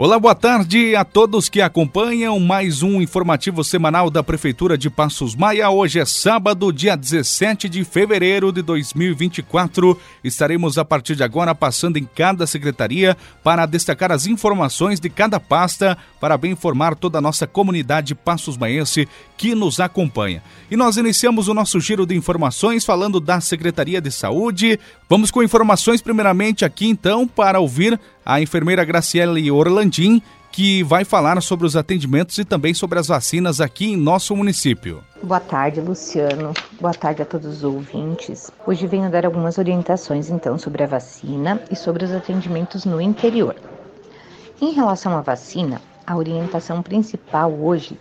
Olá, boa tarde a todos que acompanham mais um informativo semanal da Prefeitura de Passos Maia. Hoje é sábado, dia 17 de fevereiro de 2024. Estaremos a partir de agora passando em cada secretaria para destacar as informações de cada pasta para bem informar toda a nossa comunidade Passos Maiense que nos acompanha. E nós iniciamos o nosso giro de informações falando da Secretaria de Saúde. Vamos com informações primeiramente aqui então para ouvir a enfermeira Graciele Orlandim, que vai falar sobre os atendimentos e também sobre as vacinas aqui em nosso município. Boa tarde, Luciano. Boa tarde a todos os ouvintes. Hoje venho dar algumas orientações então sobre a vacina e sobre os atendimentos no interior. Em relação à vacina, a orientação principal hoje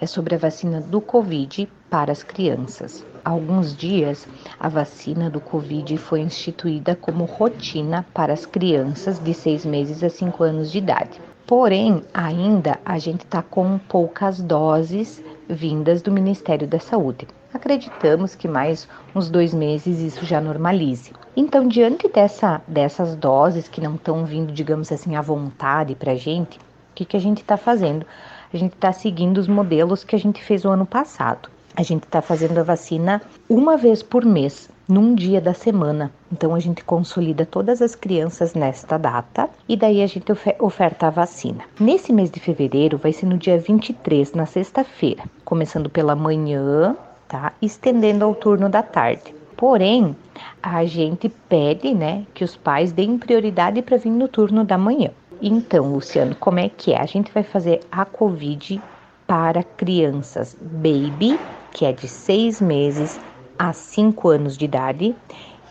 é sobre a vacina do Covid para as crianças. Alguns dias, a vacina do Covid foi instituída como rotina para as crianças de seis meses a cinco anos de idade. Porém, ainda a gente está com poucas doses vindas do Ministério da Saúde. Acreditamos que mais uns dois meses isso já normalize. Então, diante dessa, dessas doses que não estão vindo, digamos assim, à vontade para a gente, o que, que a gente está fazendo? A gente está seguindo os modelos que a gente fez o ano passado. A gente está fazendo a vacina uma vez por mês, num dia da semana. Então a gente consolida todas as crianças nesta data e daí a gente oferta a vacina. Nesse mês de fevereiro vai ser no dia 23, na sexta-feira, começando pela manhã, tá? Estendendo ao turno da tarde. Porém, a gente pede, né, que os pais deem prioridade para vir no turno da manhã. Então, Luciano, como é que é? A gente vai fazer a Covid para crianças baby que é de seis meses a cinco anos de idade,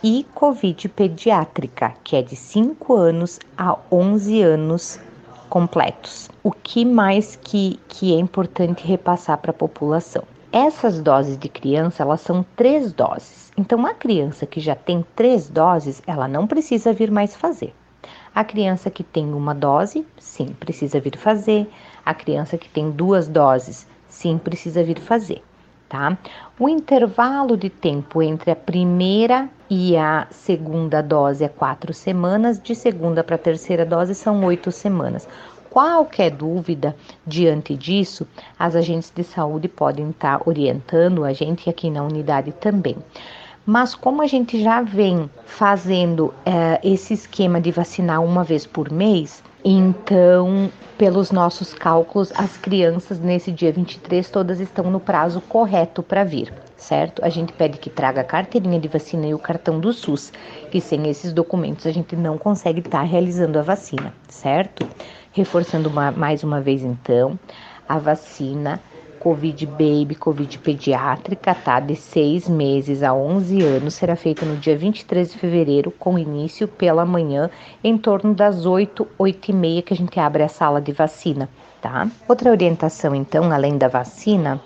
e Covid pediátrica, que é de 5 anos a 11 anos completos. O que mais que, que é importante repassar para a população? Essas doses de criança, elas são três doses. Então, a criança que já tem três doses, ela não precisa vir mais fazer. A criança que tem uma dose, sim, precisa vir fazer. A criança que tem duas doses, sim, precisa vir fazer tá? O intervalo de tempo entre a primeira e a segunda dose é quatro semanas, de segunda para terceira dose são oito semanas. Qualquer dúvida diante disso, as agentes de saúde podem estar orientando a gente aqui na unidade também. Mas como a gente já vem fazendo é, esse esquema de vacinar uma vez por mês, então, pelos nossos cálculos, as crianças nesse dia 23 todas estão no prazo correto para vir, certo? A gente pede que traga a carteirinha de vacina e o cartão do SUS, que sem esses documentos a gente não consegue estar tá realizando a vacina, certo? Reforçando uma, mais uma vez então, a vacina Covid Baby, Covid Pediátrica, tá? De 6 meses a 11 anos, será feita no dia 23 de fevereiro, com início pela manhã, em torno das 8, 8 e meia, que a gente abre a sala de vacina, tá? Outra orientação, então, além da vacina,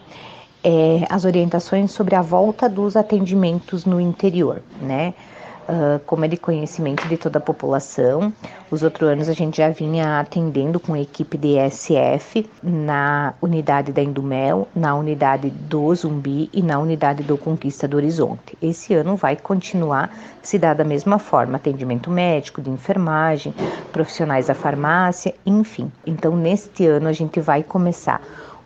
é as orientações sobre a volta dos atendimentos no interior, né? Uh, como é de conhecimento de toda a população. Os outros anos a gente já vinha atendendo com equipe de ESF na unidade da Indumel, na unidade do Zumbi e na unidade do Conquista do Horizonte. Esse ano vai continuar se dar da mesma forma, atendimento médico, de enfermagem, profissionais da farmácia, enfim. Então, neste ano a gente vai começar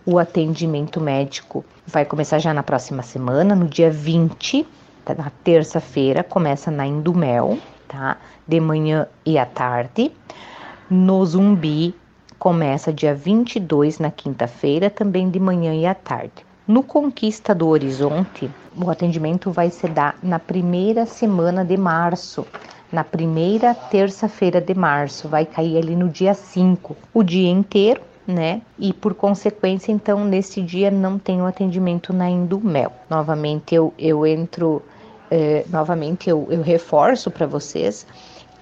o atendimento médico vai começar já na próxima semana, no dia 20 Tá? na terça-feira, começa na Indumel, tá? De manhã e à tarde. No Zumbi, começa dia 22, na quinta-feira, também de manhã e à tarde. No Conquista do Horizonte, o atendimento vai se dar na primeira semana de março, na primeira terça-feira de março, vai cair ali no dia 5, o dia inteiro, né? E por consequência, então, nesse dia não tem o atendimento na Indumel. Novamente, eu, eu entro é, novamente eu, eu reforço para vocês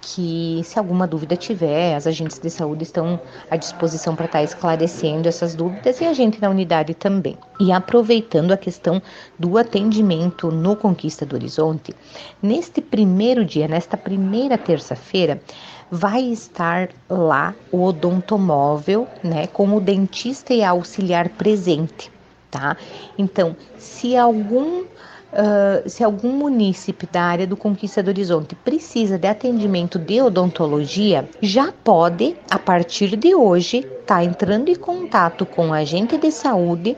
que se alguma dúvida tiver, as agentes de saúde estão à disposição para estar tá esclarecendo essas dúvidas e a gente na unidade também. E aproveitando a questão do atendimento no Conquista do Horizonte, neste primeiro dia, nesta primeira terça-feira, vai estar lá o odontomóvel, né, com o dentista e auxiliar presente, tá? Então, se algum Uh, se algum munícipe da área do Conquista do Horizonte precisa de atendimento de odontologia, já pode, a partir de hoje, estar tá entrando em contato com o agente de saúde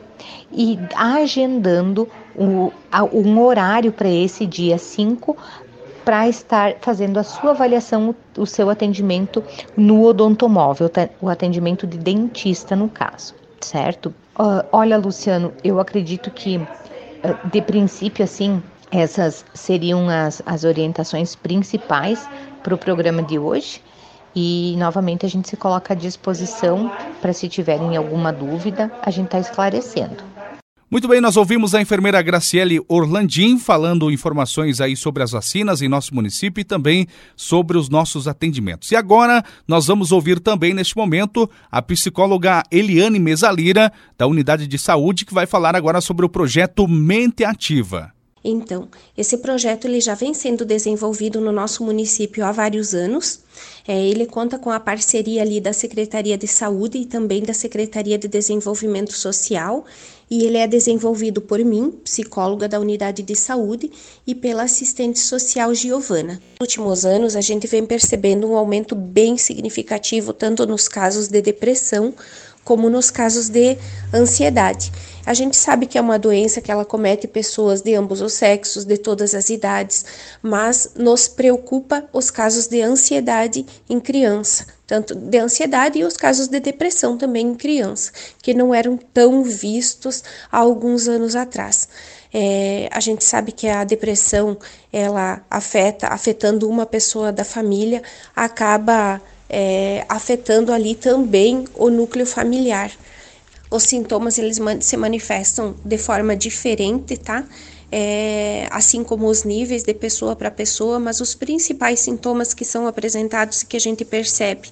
e agendando um, um horário para esse dia 5 para estar fazendo a sua avaliação, o seu atendimento no odontomóvel, o atendimento de dentista no caso, certo? Uh, olha, Luciano, eu acredito que de princípio, assim, essas seriam as, as orientações principais para o programa de hoje. E novamente a gente se coloca à disposição para se tiverem alguma dúvida, a gente está esclarecendo. Muito bem, nós ouvimos a enfermeira Graciele Orlandim falando informações aí sobre as vacinas em nosso município e também sobre os nossos atendimentos. E agora nós vamos ouvir também neste momento a psicóloga Eliane Mesalira, da Unidade de Saúde, que vai falar agora sobre o projeto Mente Ativa. Então, esse projeto ele já vem sendo desenvolvido no nosso município há vários anos. É, ele conta com a parceria ali da Secretaria de Saúde e também da Secretaria de Desenvolvimento Social e ele é desenvolvido por mim, psicóloga da unidade de saúde, e pela assistente social Giovana. Nos últimos anos, a gente vem percebendo um aumento bem significativo tanto nos casos de depressão como nos casos de ansiedade. A gente sabe que é uma doença que ela comete pessoas de ambos os sexos, de todas as idades, mas nos preocupa os casos de ansiedade em criança, tanto de ansiedade e os casos de depressão também em criança, que não eram tão vistos há alguns anos atrás. É, a gente sabe que a depressão ela afeta, afetando uma pessoa da família, acaba é, afetando ali também o núcleo familiar. Os sintomas eles se manifestam de forma diferente, tá? É, assim como os níveis de pessoa para pessoa, mas os principais sintomas que são apresentados e que a gente percebe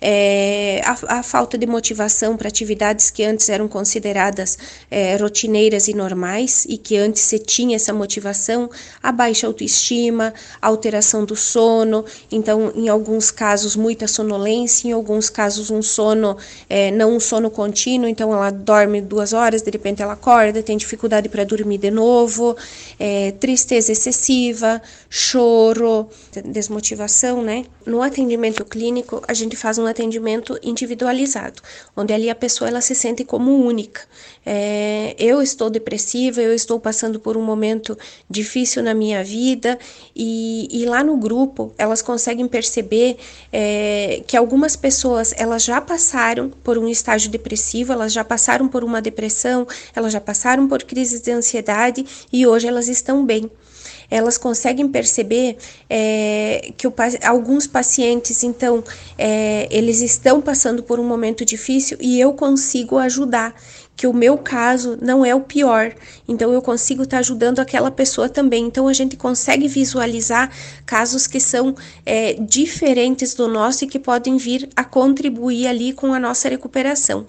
é a, a falta de motivação para atividades que antes eram consideradas é, rotineiras e normais e que antes se tinha essa motivação, a baixa autoestima, a alteração do sono, então em alguns casos muita sonolência, em alguns casos um sono, é, não um sono contínuo, então ela dorme duas horas, de repente ela acorda, tem dificuldade para dormir de novo, é, tristeza excessiva, choro, desmotivação, né? No atendimento clínico, a gente faz um atendimento individualizado, onde ali a pessoa ela se sente como única. É, eu estou depressiva, eu estou passando por um momento difícil na minha vida e, e lá no grupo elas conseguem perceber é, que algumas pessoas elas já passaram por um estágio depressivo, elas já passaram por uma depressão, elas já passaram por crises de ansiedade e hoje elas estão bem elas conseguem perceber é, que o, alguns pacientes, então, é, eles estão passando por um momento difícil e eu consigo ajudar que o meu caso não é o pior, então eu consigo estar tá ajudando aquela pessoa também. Então a gente consegue visualizar casos que são é, diferentes do nosso e que podem vir a contribuir ali com a nossa recuperação.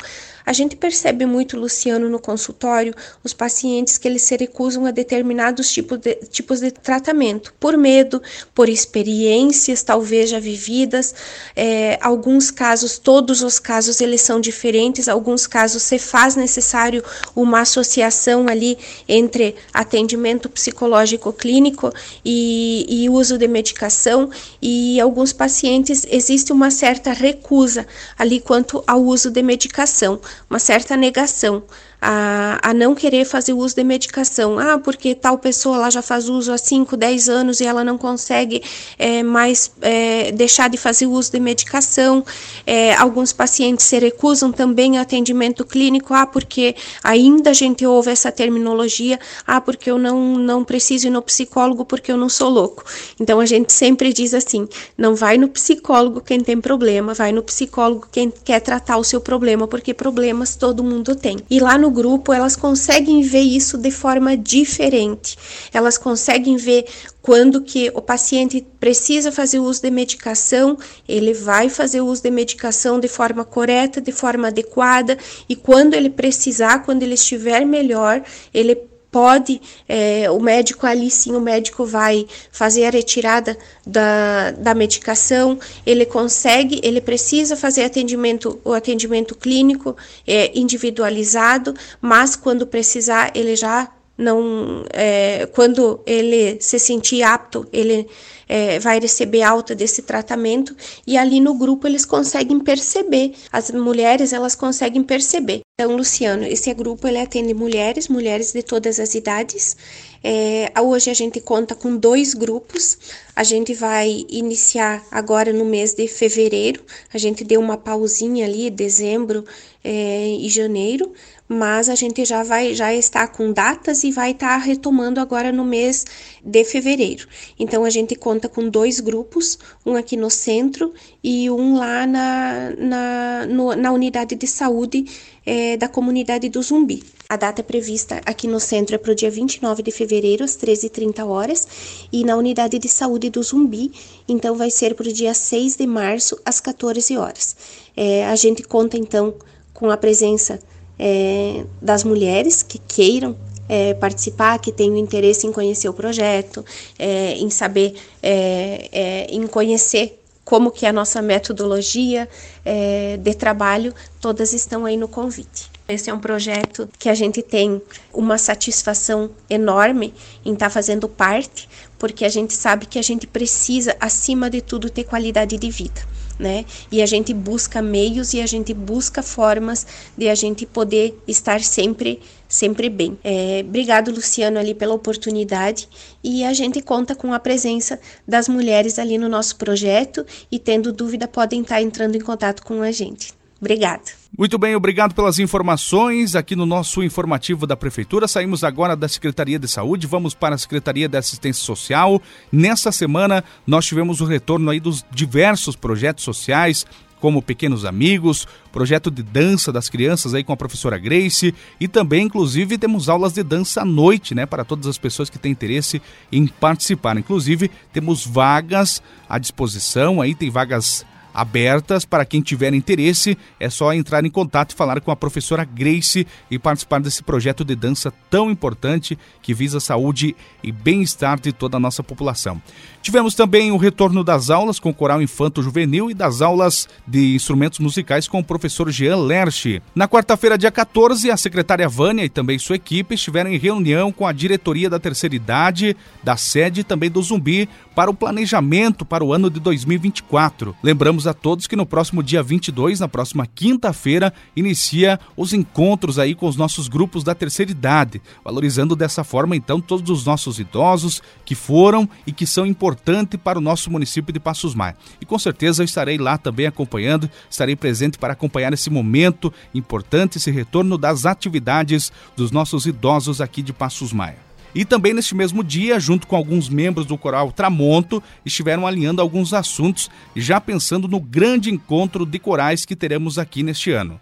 A gente percebe muito, Luciano, no consultório, os pacientes que eles se recusam a determinados tipos de, tipos de tratamento, por medo, por experiências talvez já vividas. É, alguns casos, todos os casos, eles são diferentes. Alguns casos se faz necessário uma associação ali entre atendimento psicológico clínico e, e uso de medicação. E alguns pacientes existe uma certa recusa ali quanto ao uso de medicação uma certa negação a, a não querer fazer uso de medicação. Ah, porque tal pessoa lá já faz uso há 5, 10 anos e ela não consegue é, mais é, deixar de fazer uso de medicação. É, alguns pacientes se recusam também a atendimento clínico, ah, porque ainda a gente ouve essa terminologia, ah, porque eu não, não preciso ir no psicólogo porque eu não sou louco. Então a gente sempre diz assim: não vai no psicólogo quem tem problema, vai no psicólogo quem quer tratar o seu problema, porque problemas todo mundo tem. E lá no grupo, elas conseguem ver isso de forma diferente. Elas conseguem ver quando que o paciente precisa fazer uso de medicação, ele vai fazer uso de medicação de forma correta, de forma adequada, e quando ele precisar, quando ele estiver melhor, ele pode, é, o médico ali sim, o médico vai fazer a retirada da, da medicação, ele consegue, ele precisa fazer atendimento, o atendimento clínico é, individualizado, mas quando precisar, ele já não é, quando ele se sentir apto, ele é, vai receber alta desse tratamento e ali no grupo eles conseguem perceber, as mulheres elas conseguem perceber. Então, Luciano, esse grupo ele atende mulheres, mulheres de todas as idades. É, hoje a gente conta com dois grupos. A gente vai iniciar agora no mês de fevereiro. A gente deu uma pausinha ali, dezembro é, e janeiro mas a gente já vai já está com datas e vai estar tá retomando agora no mês de fevereiro. Então a gente conta com dois grupos, um aqui no centro e um lá na, na, no, na unidade de saúde é, da comunidade do Zumbi. A data prevista aqui no centro é para o dia 29 de fevereiro, às 13h30 horas, e na unidade de saúde do Zumbi, então vai ser para o dia 6 de março, às 14 horas. É, a gente conta então com a presença é, das mulheres que queiram é, participar, que tenham interesse em conhecer o projeto, é, em saber, é, é, em conhecer como que é a nossa metodologia é, de trabalho, todas estão aí no convite. Esse é um projeto que a gente tem uma satisfação enorme em estar tá fazendo parte, porque a gente sabe que a gente precisa, acima de tudo, ter qualidade de vida né? E a gente busca meios e a gente busca formas de a gente poder estar sempre sempre bem. É, obrigado, Luciano, ali pela oportunidade e a gente conta com a presença das mulheres ali no nosso projeto e tendo dúvida podem estar entrando em contato com a gente. Obrigada. Muito bem, obrigado pelas informações aqui no nosso informativo da Prefeitura. Saímos agora da Secretaria de Saúde, vamos para a Secretaria de Assistência Social. Nessa semana, nós tivemos o retorno aí dos diversos projetos sociais, como Pequenos Amigos, projeto de dança das crianças aí com a professora Grace e também, inclusive, temos aulas de dança à noite, né, para todas as pessoas que têm interesse em participar. Inclusive, temos vagas à disposição aí, tem vagas abertas para quem tiver interesse. É só entrar em contato e falar com a professora Grace e participar desse projeto de dança tão importante que visa a saúde e bem-estar de toda a nossa população. Tivemos também o retorno das aulas com o Coral Infanto Juvenil e das aulas de instrumentos musicais com o professor Jean Lerche. Na quarta-feira, dia 14, a secretária Vânia e também sua equipe estiveram em reunião com a diretoria da terceira idade, da sede e também do Zumbi para o planejamento para o ano de 2024. Lembramos a todos que no próximo dia 22, na próxima quinta-feira, inicia os encontros aí com os nossos grupos da terceira idade, valorizando dessa forma então todos os nossos idosos que foram e que são importantes importante para o nosso município de Passos Maia. E com certeza eu estarei lá também acompanhando, estarei presente para acompanhar esse momento importante, esse retorno das atividades dos nossos idosos aqui de Passos Maia. E também neste mesmo dia, junto com alguns membros do coral Tramonto, estiveram alinhando alguns assuntos, já pensando no grande encontro de corais que teremos aqui neste ano.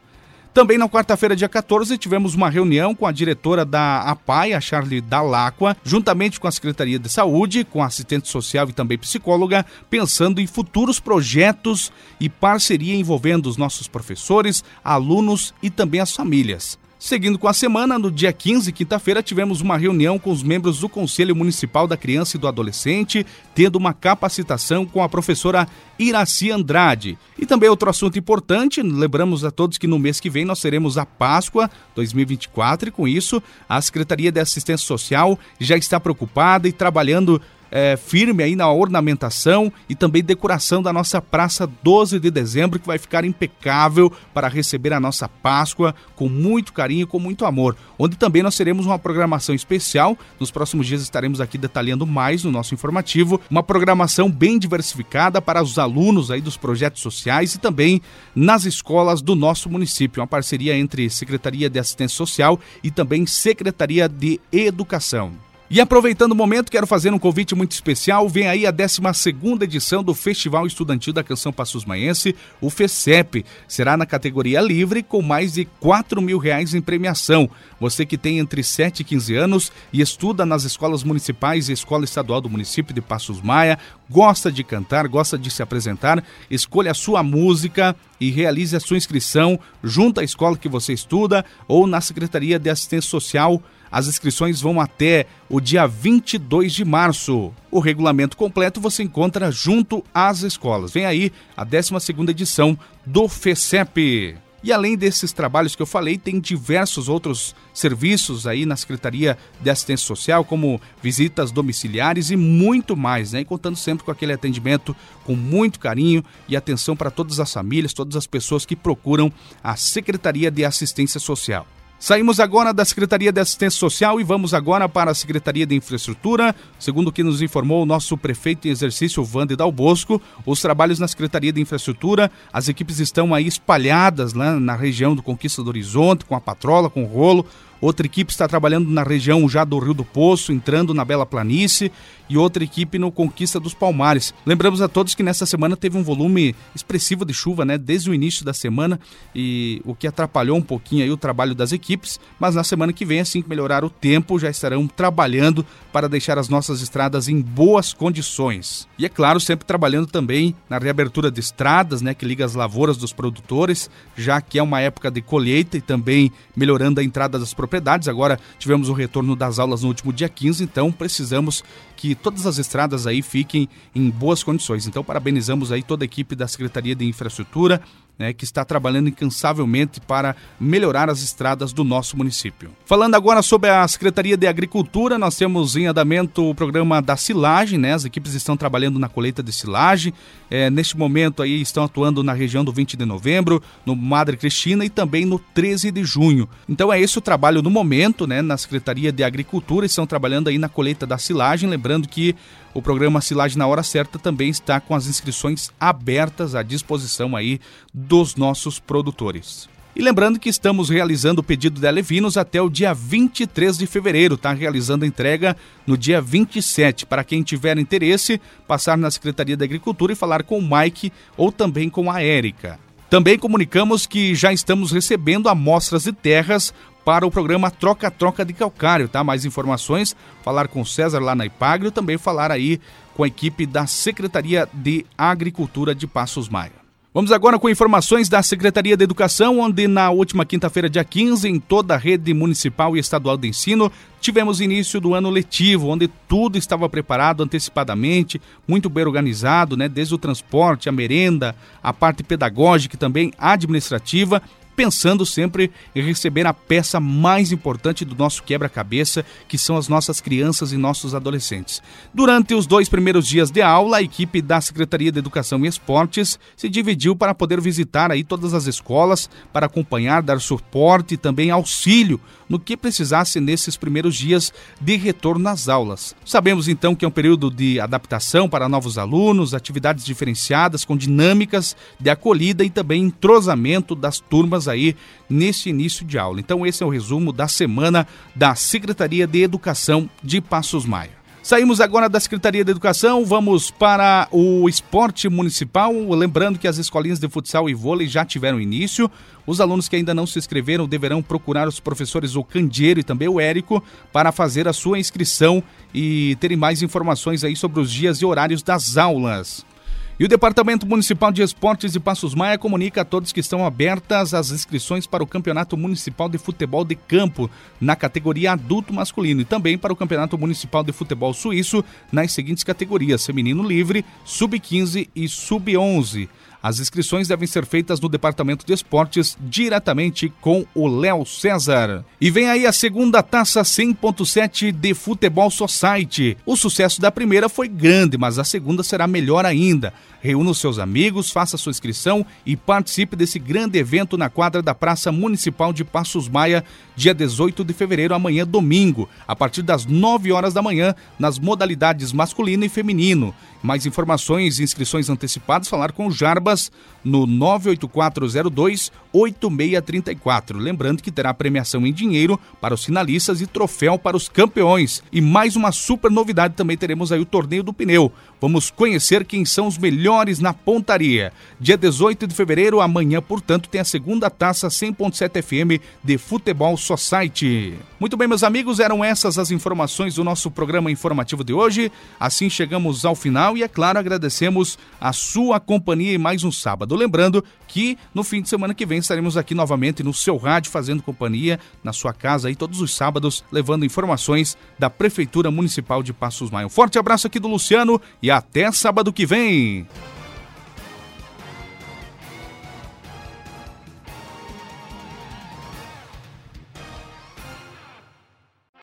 Também na quarta-feira, dia 14, tivemos uma reunião com a diretora da APAI, a Charlie Dalacqua, juntamente com a Secretaria de Saúde, com a assistente social e também psicóloga, pensando em futuros projetos e parceria envolvendo os nossos professores, alunos e também as famílias. Seguindo com a semana, no dia 15, quinta-feira, tivemos uma reunião com os membros do Conselho Municipal da Criança e do Adolescente, tendo uma capacitação com a professora Iraci Andrade. E também outro assunto importante, lembramos a todos que no mês que vem nós teremos a Páscoa 2024 e com isso a Secretaria de Assistência Social já está preocupada e trabalhando é, firme aí na ornamentação e também decoração da nossa Praça 12 de Dezembro, que vai ficar impecável para receber a nossa Páscoa com muito carinho, com muito amor. Onde também nós teremos uma programação especial. Nos próximos dias estaremos aqui detalhando mais no nosso informativo, uma programação bem diversificada para os alunos aí dos projetos sociais e também nas escolas do nosso município. Uma parceria entre Secretaria de Assistência Social e também Secretaria de Educação. E aproveitando o momento, quero fazer um convite muito especial. Vem aí a 12 edição do Festival Estudantil da Canção Passos Maense, o FECEP. Será na categoria livre, com mais de 4 mil reais em premiação. Você que tem entre 7 e 15 anos e estuda nas escolas municipais e escola estadual do município de Passos Maia, gosta de cantar, gosta de se apresentar, escolha a sua música e realize a sua inscrição junto à escola que você estuda ou na Secretaria de Assistência Social as inscrições vão até o dia 22 de março. O regulamento completo você encontra junto às escolas. Vem aí a 12ª edição do FECEP. E além desses trabalhos que eu falei, tem diversos outros serviços aí na Secretaria de Assistência Social, como visitas domiciliares e muito mais, né? E contando sempre com aquele atendimento com muito carinho e atenção para todas as famílias, todas as pessoas que procuram a Secretaria de Assistência Social. Saímos agora da Secretaria de Assistência Social e vamos agora para a Secretaria de Infraestrutura. Segundo o que nos informou o nosso prefeito em exercício, Vande Dal Bosco, os trabalhos na Secretaria de Infraestrutura, as equipes estão aí espalhadas lá na região do Conquista do Horizonte, com a patrola, com o rolo, Outra equipe está trabalhando na região já do Rio do Poço, entrando na Bela Planície, e outra equipe no Conquista dos Palmares. Lembramos a todos que nessa semana teve um volume expressivo de chuva, né, desde o início da semana, e o que atrapalhou um pouquinho aí o trabalho das equipes, mas na semana que vem, assim que melhorar o tempo, já estarão trabalhando para deixar as nossas estradas em boas condições. E é claro, sempre trabalhando também na reabertura de estradas, né, que liga as lavouras dos produtores, já que é uma época de colheita e também melhorando a entrada das propriedades propriedades. Agora tivemos o retorno das aulas no último dia 15, então precisamos que todas as estradas aí fiquem em boas condições. Então parabenizamos aí toda a equipe da Secretaria de Infraestrutura, né, que está trabalhando incansavelmente para melhorar as estradas do nosso município. Falando agora sobre a Secretaria de Agricultura, nós temos em andamento o programa da silagem, né? As equipes estão trabalhando na colheita de silagem. É, neste momento aí estão atuando na região do 20 de novembro, no Madre Cristina e também no 13 de junho. Então é esse o trabalho no momento, né, na Secretaria de Agricultura, estão trabalhando aí na colheita da silagem, lembrando que o programa Silagem na Hora Certa também está com as inscrições abertas à disposição aí dos nossos produtores. E lembrando que estamos realizando o pedido de alevinos até o dia 23 de fevereiro, tá? Realizando a entrega no dia 27. Para quem tiver interesse, passar na Secretaria da Agricultura e falar com o Mike ou também com a Érica. Também comunicamos que já estamos recebendo amostras de terras para o programa Troca-Troca de Calcário, tá? Mais informações, falar com o César lá na Ipagre, também falar aí com a equipe da Secretaria de Agricultura de Passos Maia. Vamos agora com informações da Secretaria de Educação, onde na última quinta-feira, dia 15, em toda a rede municipal e estadual de ensino, tivemos início do ano letivo, onde tudo estava preparado antecipadamente, muito bem organizado, né? Desde o transporte, a merenda, a parte pedagógica e também administrativa pensando sempre em receber a peça mais importante do nosso quebra-cabeça, que são as nossas crianças e nossos adolescentes. Durante os dois primeiros dias de aula, a equipe da Secretaria de Educação e Esportes se dividiu para poder visitar aí todas as escolas, para acompanhar, dar suporte e também auxílio no que precisasse nesses primeiros dias de retorno às aulas. Sabemos então que é um período de adaptação para novos alunos, atividades diferenciadas com dinâmicas de acolhida e também entrosamento das turmas aí nesse início de aula. Então esse é o resumo da semana da Secretaria de Educação de Passos Maia. Saímos agora da Secretaria de Educação, vamos para o esporte municipal. Lembrando que as escolinhas de futsal e vôlei já tiveram início. Os alunos que ainda não se inscreveram deverão procurar os professores o Candeiro e também o Érico para fazer a sua inscrição e terem mais informações aí sobre os dias e horários das aulas. E o Departamento Municipal de Esportes de Passos Maia comunica a todos que estão abertas as inscrições para o Campeonato Municipal de Futebol de Campo na categoria adulto masculino e também para o Campeonato Municipal de Futebol Suíço nas seguintes categorias: feminino livre, sub-15 e sub-11. As inscrições devem ser feitas no Departamento de Esportes diretamente com o Léo César. E vem aí a segunda taça 100.7 de Futebol Society. O sucesso da primeira foi grande, mas a segunda será melhor ainda. Reúna os seus amigos, faça sua inscrição e participe desse grande evento na quadra da Praça Municipal de Passos Maia, dia 18 de fevereiro, amanhã domingo, a partir das 9 horas da manhã, nas modalidades masculino e feminino. Mais informações e inscrições antecipadas, falar com o Jarbas no 98402 8634. Lembrando que terá premiação em dinheiro para os finalistas e troféu para os campeões. E mais uma super novidade também teremos aí o torneio do pneu. Vamos conhecer quem são os melhores na pontaria. Dia 18 de fevereiro, amanhã, portanto, tem a segunda taça 100.7 FM de Futebol Society. Muito bem, meus amigos, eram essas as informações do nosso programa informativo de hoje. Assim chegamos ao final e, é claro, agradecemos a sua companhia em um sábado. Lembrando que no fim de semana que vem estaremos aqui novamente no seu rádio fazendo companhia na sua casa aí todos os sábados, levando informações da Prefeitura Municipal de Passos Maia. Um forte abraço aqui do Luciano e até sábado que vem.